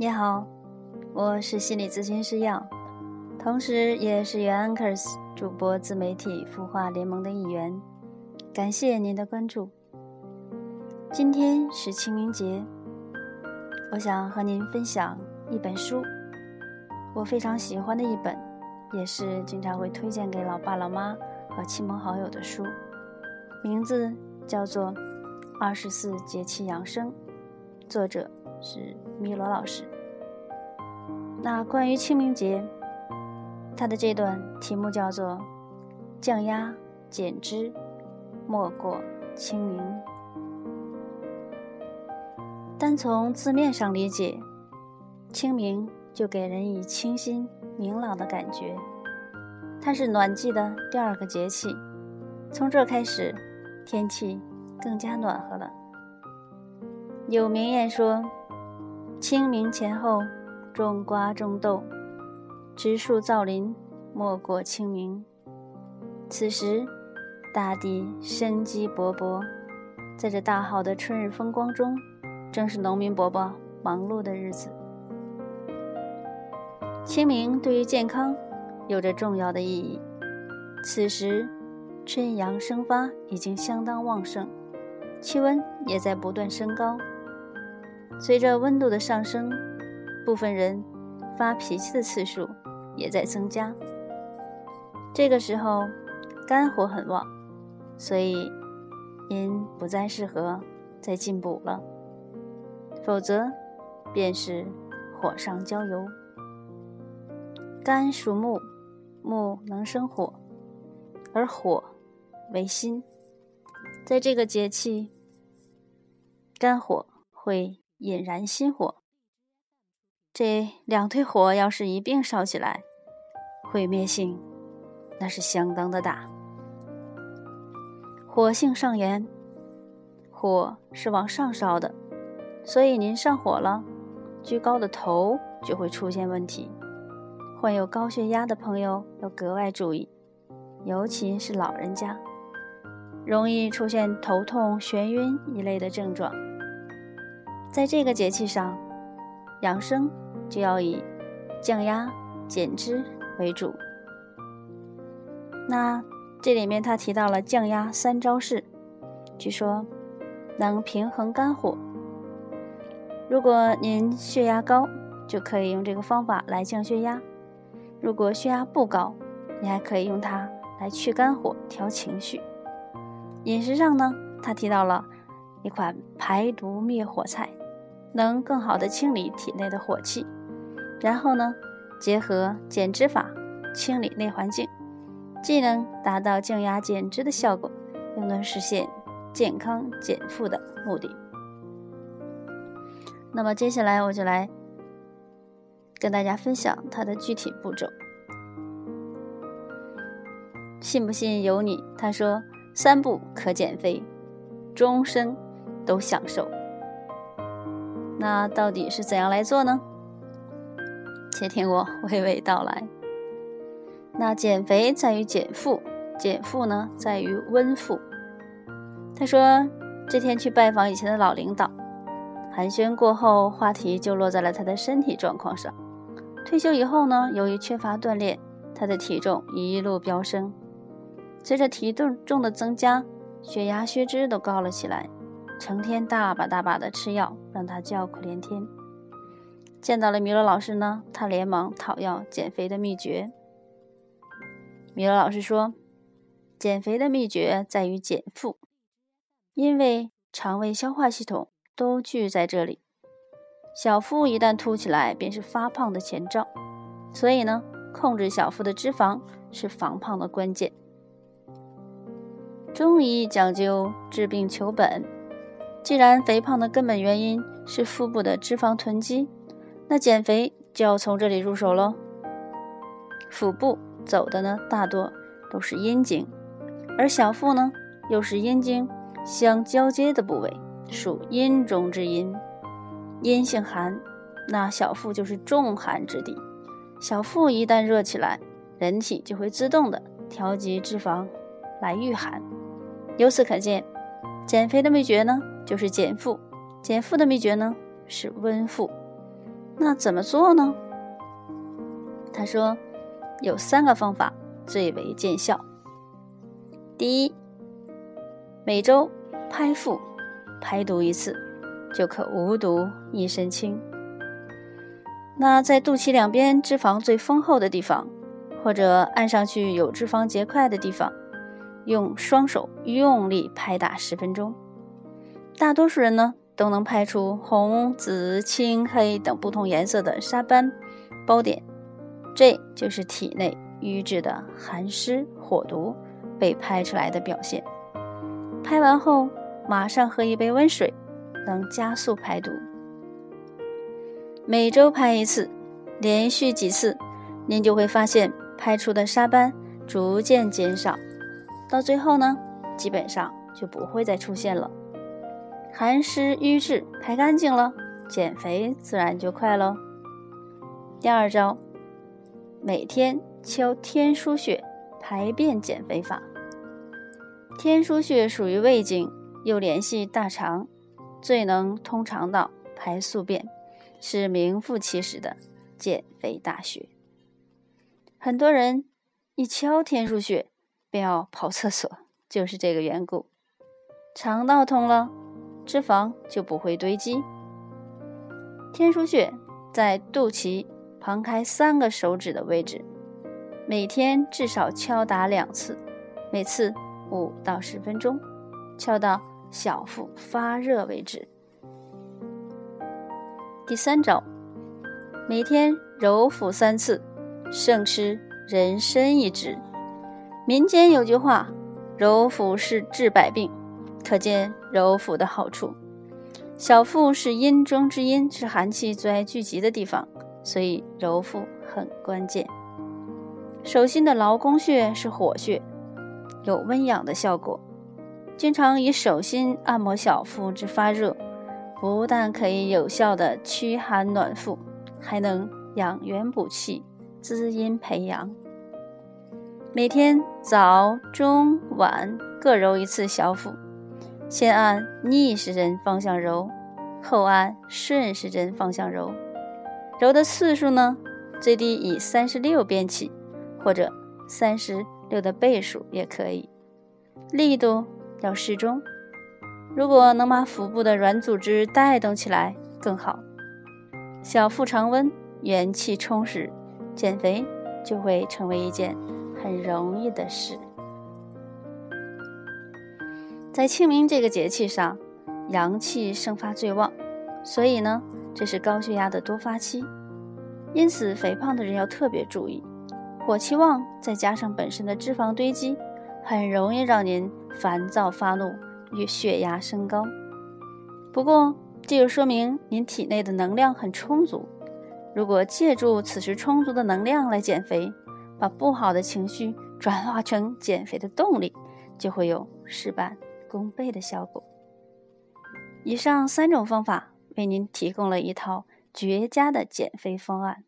你好，我是心理咨询师耀，同时也是原 Anchors 主播自媒体孵化联盟的一员。感谢您的关注。今天是清明节，我想和您分享一本书，我非常喜欢的一本，也是经常会推荐给老爸老妈和亲朋好友的书，名字叫做《二十四节气养生》，作者是米罗老师。那关于清明节，它的这段题目叫做“降压减脂”。莫过清明。单从字面上理解，清明就给人以清新明朗的感觉。它是暖季的第二个节气，从这开始，天气更加暖和了。有名言说：“清明前后，种瓜种豆，植树造林，莫过清明。”此时。大地生机勃勃，在这大好的春日风光中，正是农民伯伯忙碌的日子。清明对于健康有着重要的意义。此时，春阳生发已经相当旺盛，气温也在不断升高。随着温度的上升，部分人发脾气的次数也在增加。这个时候，肝火很旺。所以，您不再适合再进补了，否则便是火上浇油。肝属木，木能生火，而火为心，在这个节气，肝火会引燃心火。这两堆火要是一并烧起来，毁灭性那是相当的大。火性上炎，火是往上烧的，所以您上火了，居高的头就会出现问题。患有高血压的朋友要格外注意，尤其是老人家，容易出现头痛、眩晕一类的症状。在这个节气上，养生就要以降压减脂为主。那。这里面他提到了降压三招式，据说能平衡肝火。如果您血压高，就可以用这个方法来降血压；如果血压不高，你还可以用它来去肝火、调情绪。饮食上呢，他提到了一款排毒灭火菜，能更好的清理体内的火气。然后呢，结合减脂法，清理内环境。既能达到降压减脂的效果，又能实现健康减负的目的。那么接下来我就来跟大家分享它的具体步骤。信不信由你。他说：“三步可减肥，终身都享受。”那到底是怎样来做呢？且听我娓娓道来。那减肥在于减负，减负呢在于温腹。他说，这天去拜访以前的老领导，寒暄过后，话题就落在了他的身体状况上。退休以后呢，由于缺乏锻炼，他的体重一路飙升。随着体重的增加，血压、血脂都高了起来，成天大把大把的吃药，让他叫苦连天。见到了米罗老师呢，他连忙讨要减肥的秘诀。米罗老师说：“减肥的秘诀在于减腹，因为肠胃、消化系统都聚在这里。小腹一旦凸起来，便是发胖的前兆。所以呢，控制小腹的脂肪是防胖的关键。中医讲究治病求本，既然肥胖的根本原因是腹部的脂肪囤积，那减肥就要从这里入手喽。腹部。”走的呢，大多都是阴经，而小腹呢，又是阴经相交接的部位，属阴中之阴，阴性寒，那小腹就是重寒之地。小腹一旦热起来，人体就会自动的调节脂肪来御寒。由此可见，减肥的秘诀呢，就是减腹；减腹的秘诀呢，是温腹。那怎么做呢？他说有三个方法最为见效。第一，每周拍腹排毒一次，就可无毒一身轻。那在肚脐两边脂肪最丰厚的地方，或者按上去有脂肪结块的地方，用双手用力拍打十分钟。大多数人呢都能拍出红、紫、青、黑等不同颜色的沙斑包点，这就是体内瘀滞的寒湿火毒被拍出来的表现。拍完后马上喝一杯温水，能加速排毒。每周拍一次，连续几次，您就会发现拍出的沙斑逐渐减少，到最后呢，基本上就不会再出现了。寒湿瘀滞排干净了，减肥自然就快喽。第二招，每天敲天枢穴排便减肥法。天枢穴属于胃经，又联系大肠，最能通肠道、排宿便。是名副其实的减肥大穴。很多人一敲天枢穴便要跑厕所，就是这个缘故。肠道通了，脂肪就不会堆积。天枢穴在肚脐旁开三个手指的位置，每天至少敲打两次，每次五到十分钟，敲到小腹发热为止。第三招，每天揉腹三次，胜吃人参一支。民间有句话：“揉腹是治百病”，可见揉腹的好处。小腹是阴中之阴，是寒气最爱聚集的地方，所以揉腹很关键。手心的劳宫穴是火穴，有温养的效果。经常以手心按摩小腹之发热。不但可以有效的驱寒暖腹，还能养元补气、滋阴培阳。每天早、中、晚各揉一次小腹，先按逆时针方向揉，后按顺时针方向揉。揉的次数呢，最低以三十六遍起，或者三十六的倍数也可以。力度要适中。如果能把腹部的软组织带动起来更好，小腹常温，元气充实，减肥就会成为一件很容易的事。在清明这个节气上，阳气生发最旺，所以呢，这是高血压的多发期，因此肥胖的人要特别注意。火气旺，再加上本身的脂肪堆积，很容易让您烦躁发怒。与血压升高，不过这就说明您体内的能量很充足。如果借助此时充足的能量来减肥，把不好的情绪转化成减肥的动力，就会有事半功倍的效果。以上三种方法为您提供了一套绝佳的减肥方案。